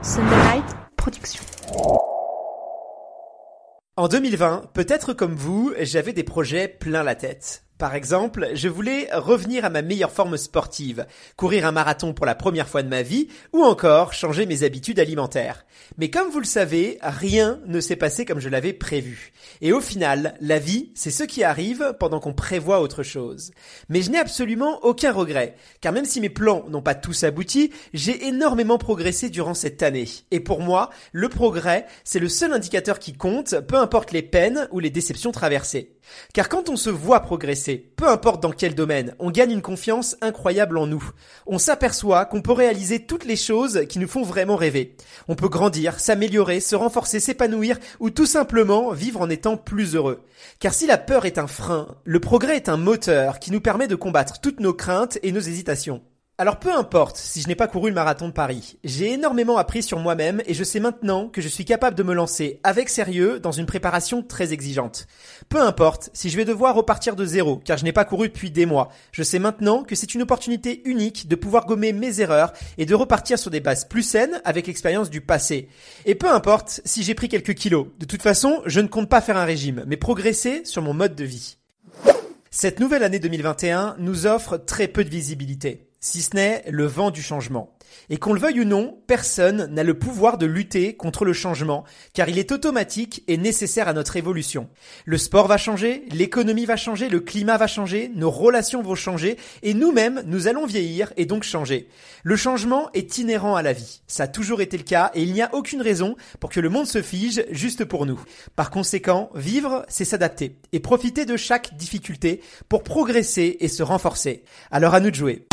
Sunderlight Production. En 2020, peut-être comme vous, j'avais des projets plein la tête. Par exemple, je voulais revenir à ma meilleure forme sportive, courir un marathon pour la première fois de ma vie, ou encore changer mes habitudes alimentaires. Mais comme vous le savez, rien ne s'est passé comme je l'avais prévu. Et au final, la vie, c'est ce qui arrive pendant qu'on prévoit autre chose. Mais je n'ai absolument aucun regret, car même si mes plans n'ont pas tous abouti, j'ai énormément progressé durant cette année. Et pour moi, le progrès, c'est le seul indicateur qui compte, peu importe les peines ou les déceptions traversées. Car quand on se voit progresser, peu importe dans quel domaine, on gagne une confiance incroyable en nous. On s'aperçoit qu'on peut réaliser toutes les choses qui nous font vraiment rêver. On peut grandir, s'améliorer, se renforcer, s'épanouir ou tout simplement vivre en étant plus heureux. Car si la peur est un frein, le progrès est un moteur qui nous permet de combattre toutes nos craintes et nos hésitations. Alors peu importe si je n'ai pas couru le marathon de Paris, j'ai énormément appris sur moi-même et je sais maintenant que je suis capable de me lancer avec sérieux dans une préparation très exigeante. Peu importe si je vais devoir repartir de zéro car je n'ai pas couru depuis des mois, je sais maintenant que c'est une opportunité unique de pouvoir gommer mes erreurs et de repartir sur des bases plus saines avec l'expérience du passé. Et peu importe si j'ai pris quelques kilos, de toute façon je ne compte pas faire un régime mais progresser sur mon mode de vie. Cette nouvelle année 2021 nous offre très peu de visibilité si ce n'est le vent du changement. Et qu'on le veuille ou non, personne n'a le pouvoir de lutter contre le changement, car il est automatique et nécessaire à notre évolution. Le sport va changer, l'économie va changer, le climat va changer, nos relations vont changer, et nous-mêmes, nous allons vieillir et donc changer. Le changement est inhérent à la vie. Ça a toujours été le cas, et il n'y a aucune raison pour que le monde se fige juste pour nous. Par conséquent, vivre, c'est s'adapter, et profiter de chaque difficulté pour progresser et se renforcer. Alors à nous de jouer.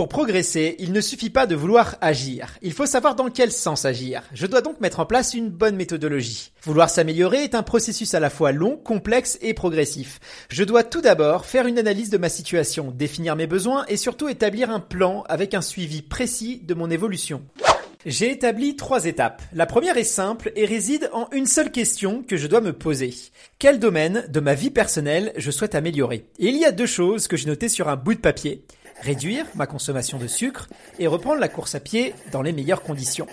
Pour progresser, il ne suffit pas de vouloir agir. Il faut savoir dans quel sens agir. Je dois donc mettre en place une bonne méthodologie. Vouloir s'améliorer est un processus à la fois long, complexe et progressif. Je dois tout d'abord faire une analyse de ma situation, définir mes besoins et surtout établir un plan avec un suivi précis de mon évolution. J'ai établi trois étapes. La première est simple et réside en une seule question que je dois me poser. Quel domaine de ma vie personnelle je souhaite améliorer? Et il y a deux choses que j'ai notées sur un bout de papier réduire ma consommation de sucre et reprendre la course à pied dans les meilleures conditions.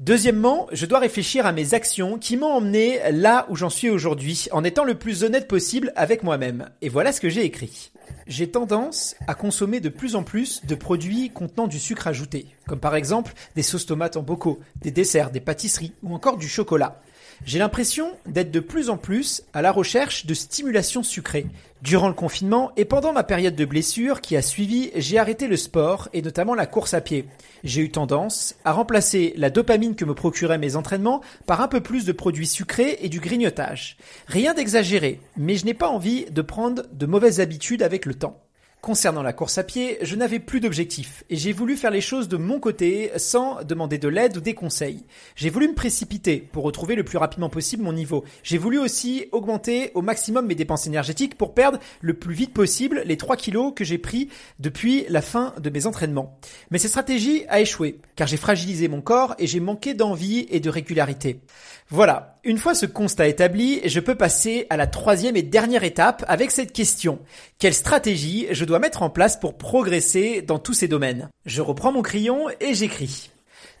Deuxièmement, je dois réfléchir à mes actions qui m'ont emmené là où j'en suis aujourd'hui en étant le plus honnête possible avec moi-même. Et voilà ce que j'ai écrit. J'ai tendance à consommer de plus en plus de produits contenant du sucre ajouté, comme par exemple des sauces tomates en bocaux, des desserts, des pâtisseries ou encore du chocolat. J'ai l'impression d'être de plus en plus à la recherche de stimulation sucrée. Durant le confinement et pendant ma période de blessure qui a suivi, j'ai arrêté le sport et notamment la course à pied. J'ai eu tendance à remplacer la dopamine que me procuraient mes entraînements par un peu plus de produits sucrés et du grignotage. Rien d'exagéré, mais je n'ai pas envie de prendre de mauvaises habitudes avec le temps. Concernant la course à pied, je n'avais plus d'objectif et j'ai voulu faire les choses de mon côté sans demander de l'aide ou des conseils. J'ai voulu me précipiter pour retrouver le plus rapidement possible mon niveau. J'ai voulu aussi augmenter au maximum mes dépenses énergétiques pour perdre le plus vite possible les 3 kilos que j'ai pris depuis la fin de mes entraînements. Mais cette stratégie a échoué car j'ai fragilisé mon corps et j'ai manqué d'envie et de régularité. Voilà, une fois ce constat établi, je peux passer à la troisième et dernière étape avec cette question. Quelle stratégie je dois mettre en place pour progresser dans tous ces domaines? Je reprends mon crayon et j'écris.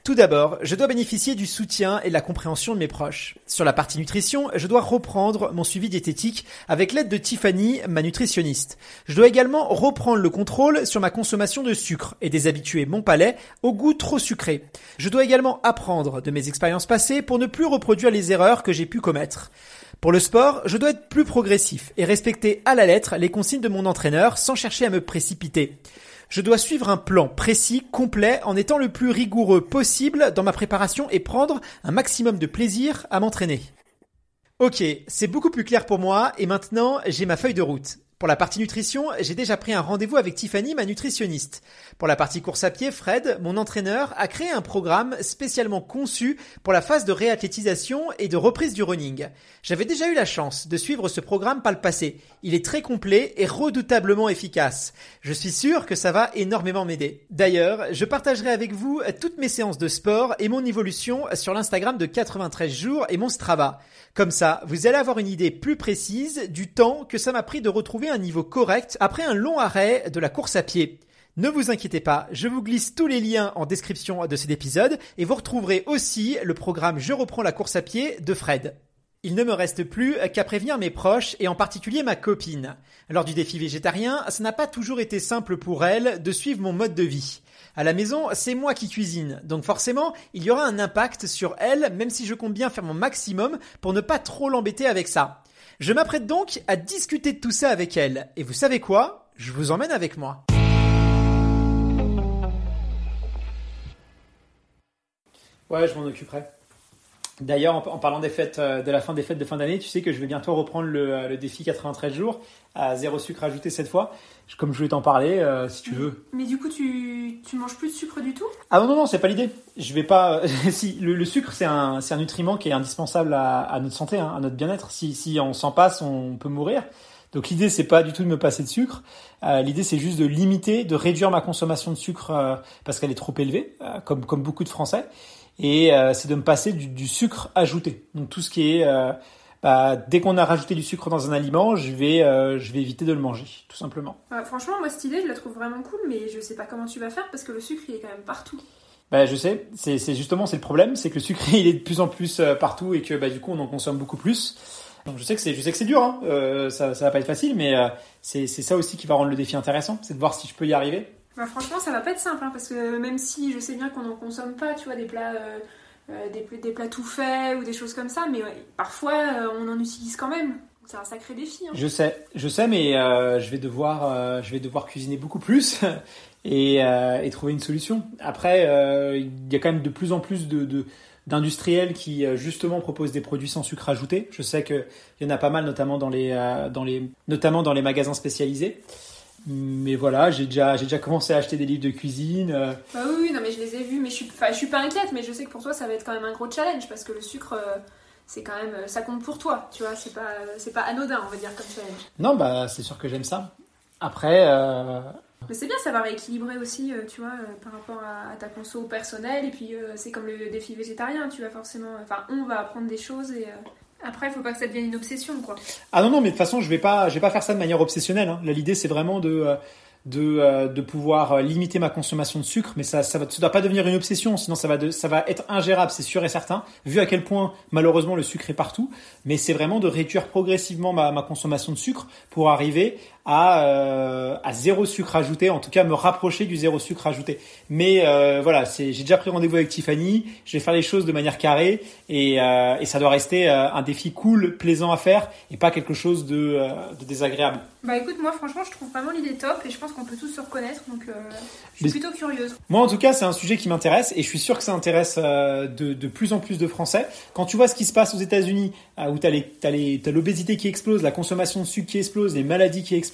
Tout d'abord, je dois bénéficier du soutien et de la compréhension de mes proches. Sur la partie nutrition, je dois reprendre mon suivi diététique avec l'aide de Tiffany, ma nutritionniste. Je dois également reprendre le contrôle sur ma consommation de sucre et déshabituer mon palais au goût trop sucré. Je dois également apprendre de mes expériences passées pour ne plus reproduire les erreurs que j'ai pu commettre. Pour le sport, je dois être plus progressif et respecter à la lettre les consignes de mon entraîneur sans chercher à me précipiter. Je dois suivre un plan précis, complet, en étant le plus rigoureux possible dans ma préparation et prendre un maximum de plaisir à m'entraîner. Ok, c'est beaucoup plus clair pour moi et maintenant j'ai ma feuille de route. Pour la partie nutrition, j'ai déjà pris un rendez-vous avec Tiffany, ma nutritionniste. Pour la partie course à pied, Fred, mon entraîneur, a créé un programme spécialement conçu pour la phase de réathlétisation et de reprise du running. J'avais déjà eu la chance de suivre ce programme par le passé. Il est très complet et redoutablement efficace. Je suis sûr que ça va énormément m'aider. D'ailleurs, je partagerai avec vous toutes mes séances de sport et mon évolution sur l'Instagram de 93 jours et mon Strava. Comme ça, vous allez avoir une idée plus précise du temps que ça m'a pris de retrouver un niveau correct après un long arrêt de la course à pied. Ne vous inquiétez pas, je vous glisse tous les liens en description de cet épisode et vous retrouverez aussi le programme Je reprends la course à pied de Fred. Il ne me reste plus qu'à prévenir mes proches et en particulier ma copine. Lors du défi végétarien, ça n'a pas toujours été simple pour elle de suivre mon mode de vie. À la maison, c'est moi qui cuisine, donc forcément, il y aura un impact sur elle, même si je compte bien faire mon maximum pour ne pas trop l'embêter avec ça. Je m'apprête donc à discuter de tout ça avec elle, et vous savez quoi? Je vous emmène avec moi. Ouais, je m'en occuperai. D'ailleurs, en, parlant des fêtes, euh, de la fin des fêtes de fin d'année, tu sais que je vais bientôt reprendre le, euh, le défi 93 jours à zéro sucre ajouté cette fois comme je voulais t'en parler, euh, si tu veux. Mais du coup, tu, tu manges plus de sucre du tout? Ah non, non, non, c'est pas l'idée. Je vais pas. si, le, sucre, c'est un, un nutriment qui est indispensable à, à notre santé, hein, à notre bien-être. Si, si on s'en passe, on peut mourir. Donc l'idée, c'est pas du tout de me passer de sucre. Euh, l'idée, c'est juste de limiter, de réduire ma consommation de sucre euh, parce qu'elle est trop élevée, euh, comme, comme beaucoup de Français. Et c'est de me passer du, du, sucre ajouté. Donc tout ce qui est bah, dès qu'on a rajouté du sucre dans un aliment, je vais, euh, je vais éviter de le manger, tout simplement. franchement, moi, cette idée, je la trouve vraiment cool, mais je sais pas comment tu vas faire parce que le sucre, il est quand même partout. Bah, je sais, c'est justement c'est le problème, c'est que le sucre il est de plus en plus euh, partout et que bah, du coup on en consomme beaucoup plus. Donc je sais que c'est je sais que c'est dur, hein. euh, ça ça va pas être facile, mais c'est ça aussi qui va rendre le défi intéressant, c'est de voir si je peux y arriver. Bah, franchement, ça va pas être simple, hein, parce que même si je sais bien qu'on en consomme pas, tu vois, des plats euh, des, des, plats tout faits ou des choses comme ça, mais parfois euh, on en utilise quand même. C'est un sacré défi. Hein. Je sais, je sais, mais euh, je vais devoir, je vais devoir cuisiner beaucoup plus et, trouver une solution. Après, il y a quand même de plus en plus d'industriels qui justement proposent des produits sans sucre ajouté. Je sais qu'il y en a pas mal, notamment dans les, dans notamment dans les magasins spécialisés. Mais voilà, j'ai déjà, j'ai déjà commencé à acheter des livres de cuisine. Euh. Bah oui, non, mais je les ai vus, mais je suis, je suis pas inquiète, mais je sais que pour toi, ça va être quand même un gros challenge parce que le sucre, euh, c'est quand même, ça compte pour toi, tu vois, c'est pas, c'est pas anodin, on va dire, comme challenge. Non, bah c'est sûr que j'aime ça. Après. Euh, mais c'est bien, ça va rééquilibrer aussi, tu vois, par rapport à, ta conso personnelle, et puis c'est comme le défi végétarien, tu vas forcément, enfin, on va apprendre des choses et. Après, il faut pas que ça devienne une obsession, quoi. Ah non, non, mais de toute façon, je vais vais pas faire ça de manière obsessionnelle. Hein. l'idée, c'est vraiment de, euh, de, euh, de pouvoir euh, limiter ma consommation de sucre, mais ça, ça ne doit pas devenir une obsession, sinon ça va, ça va être ingérable, c'est sûr et certain, vu à quel point malheureusement le sucre est partout, mais c'est vraiment de réduire progressivement ma, ma, consommation de sucre pour arriver à, euh, à zéro sucre ajouté, en tout cas me rapprocher du zéro sucre ajouté. Mais euh, voilà, j'ai déjà pris rendez-vous avec Tiffany, je vais faire les choses de manière carrée et, euh, et ça doit rester un défi cool, plaisant à faire et pas quelque chose de, de désagréable. Bah écoute, moi franchement je trouve vraiment l'idée top et je pense qu'on peut tous se reconnaître donc je suis plutôt curieuse. Moi en tout cas c'est un sujet qui m'intéresse et je suis sûr que ça intéresse de, de plus en plus de Français. Quand tu vois ce qui se passe aux États-Unis où tu as l'obésité qui explose, la consommation de sucre qui explose, les maladies qui explosent,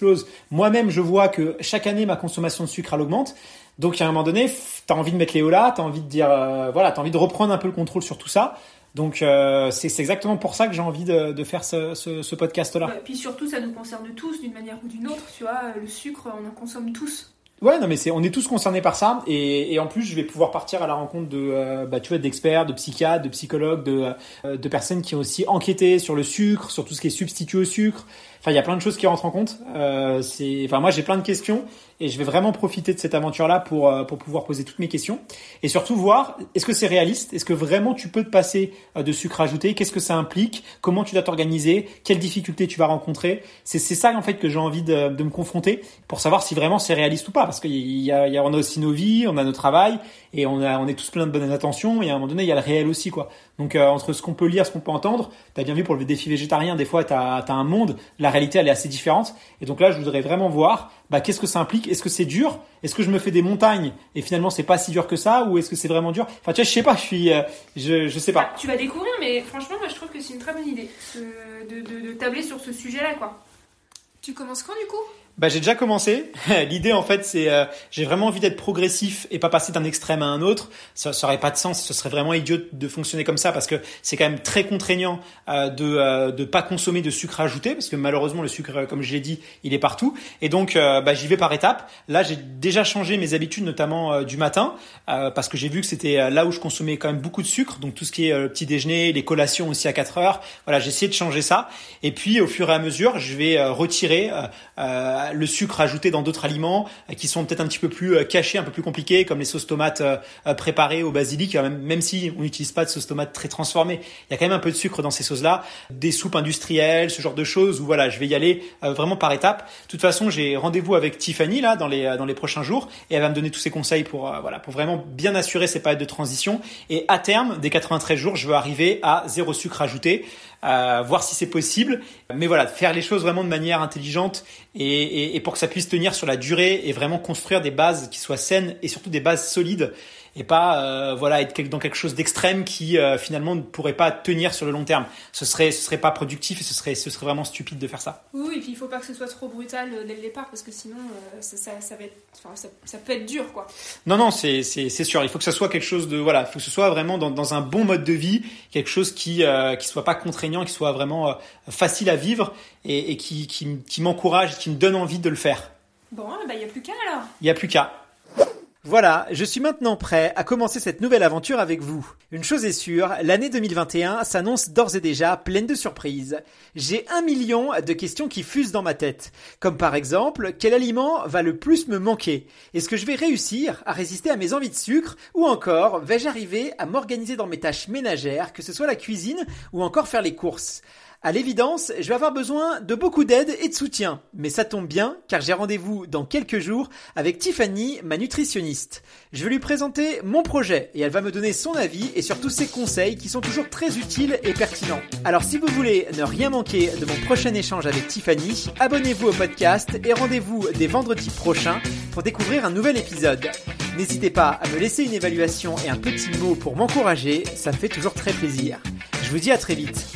moi-même, je vois que chaque année, ma consommation de sucre, elle augmente. Donc, à un moment donné, tu as envie de mettre les là, tu as envie de dire, euh, voilà, tu as envie de reprendre un peu le contrôle sur tout ça. Donc, euh, c'est exactement pour ça que j'ai envie de, faire ce, podcast-là. Et puis surtout, ça nous concerne tous d'une manière ou d'une autre. Tu vois, le sucre, on en consomme tous. Ouais, non, mais c'est, on est tous concernés par ça, et, en plus, je vais pouvoir partir à la rencontre de, euh, bah, tu vois, d'experts, de psychiatres, de psychologues, de, de personnes qui ont aussi enquêté sur le sucre, sur tout ce qui est substitut au sucre, Enfin, il y a plein de choses qui rentrent en compte. Euh, c'est, enfin, moi, j'ai plein de questions et je vais vraiment profiter de cette aventure-là pour euh, pour pouvoir poser toutes mes questions et surtout voir est-ce que c'est réaliste, est-ce que vraiment tu peux te passer euh, de sucre ajouté, qu'est-ce que ça implique, comment tu dois t'organiser, quelles difficultés tu vas rencontrer? C'est c'est ça en fait que j'ai envie de, de me confronter pour savoir si vraiment c'est réaliste ou pas parce qu'il y a, on a aussi nos vies, on a nos travail et on a on est tous plein de bonnes intentions et à un moment donné il y a le réel aussi quoi. Donc entre ce qu'on peut lire, ce qu'on peut entendre, tu as bien vu pour le défi végétarien, des fois tu as, un monde, la réalité elle est assez différente. Et donc là je voudrais vraiment voir bah, qu'est-ce que ça implique? Est-ce que c'est dur? Est-ce que je me fais des montagnes et finalement c'est pas si dur que ça? Ou est-ce que c'est vraiment dur? Enfin tu vois, je sais pas, je suis, euh, je, je sais pas. Bah, tu vas découvrir, mais franchement moi je trouve que c'est une très bonne idée de, de, de tabler sur ce sujet-là quoi. Tu commences quand du coup? Bah, j'ai déjà commencé. L'idée, en fait, c'est euh, j'ai vraiment envie d'être progressif et pas passer d'un extrême à un autre. Ça, ça aurait pas de sens. Ce serait vraiment idiot de fonctionner comme ça parce que c'est quand même très contraignant euh, de euh, de pas consommer de sucre ajouté parce que malheureusement le sucre, comme je l'ai dit, il est partout. Et donc, euh, bah, j'y vais par étapes. Là, j'ai déjà changé mes habitudes, notamment euh, du matin, euh, parce que j'ai vu que c'était là où je consommais quand même beaucoup de sucre. Donc tout ce qui est le petit déjeuner, les collations aussi à 4 heures. Voilà, j'ai essayé de changer ça. Et puis, au fur et à mesure, je vais retirer le sucre ajouté dans d'autres aliments euh, qui sont peut-être un petit peu plus euh, cachés, un peu plus compliqués, comme les sauces tomates euh, préparées au basilic. Même, si on n'utilise pas de sauce tomate très transformée, il y a quand même un peu de sucre dans ces sauces-là. Des soupes industrielles, ce genre de choses. Où voilà, je vais y aller vraiment par étapes. De toute façon, j'ai rendez-vous avec Tiffany là dans les dans les prochains jours et elle va me donner tous ses conseils pour voilà pour vraiment bien assurer ces périodes de transition. Et à terme, des 93 jours, je veux arriver à zéro sucre ajouté euh, voir si c'est possible. Mais voilà, faire les choses vraiment de manière intelligente et, et, et, pour que ça puisse tenir sur la durée et vraiment construire des bases qui soient saines et surtout des bases solides et pas euh, voilà être dans quelque chose d'extrême qui euh, finalement ne pourrait pas tenir sur le long terme. Ce serait ce serait pas productif et ce serait ce serait vraiment stupide de faire ça. Oui, et puis il faut pas que ce soit trop brutal euh, dès le départ parce que sinon euh, ça, ça, ça, va être, enfin, ça, ça, peut être dur quoi. Non non c'est c'est sûr. Il faut que ça soit quelque chose de voilà, il faut que ce soit vraiment dans, dans un bon mode de vie, quelque chose qui qui soit pas contraignant, qui soit vraiment facile à vivre et, et qui qui, qui m'encourage, qui me donne envie de le faire. Bon, bah il y a plus qu'à alors. Il y a plus qu'à. Voilà, je suis maintenant prêt à commencer cette nouvelle aventure avec vous. Une chose est sûre, l'année 2021 s'annonce d'ores et déjà pleine de surprises. J'ai un million de questions qui fusent dans ma tête. Comme par exemple, quel aliment va le plus me manquer? Est-ce que je vais réussir à résister à mes envies de sucre? Ou encore, vais-je arriver à m'organiser dans mes tâches ménagères, que ce soit la cuisine ou encore faire les courses? À l'évidence, je vais avoir besoin de beaucoup d'aide et de soutien. Mais ça tombe bien, car j'ai rendez-vous dans quelques jours avec Tiffany, ma nutritionniste. Je vais lui présenter mon projet et elle va me donner son avis et surtout ses conseils qui sont toujours très utiles et pertinents. Alors si vous voulez ne rien manquer de mon prochain échange avec Tiffany, abonnez-vous au podcast et rendez-vous dès vendredi prochain pour découvrir un nouvel épisode. N'hésitez pas à me laisser une évaluation et un petit mot pour m'encourager, ça me fait toujours très plaisir. Je vous dis à très vite.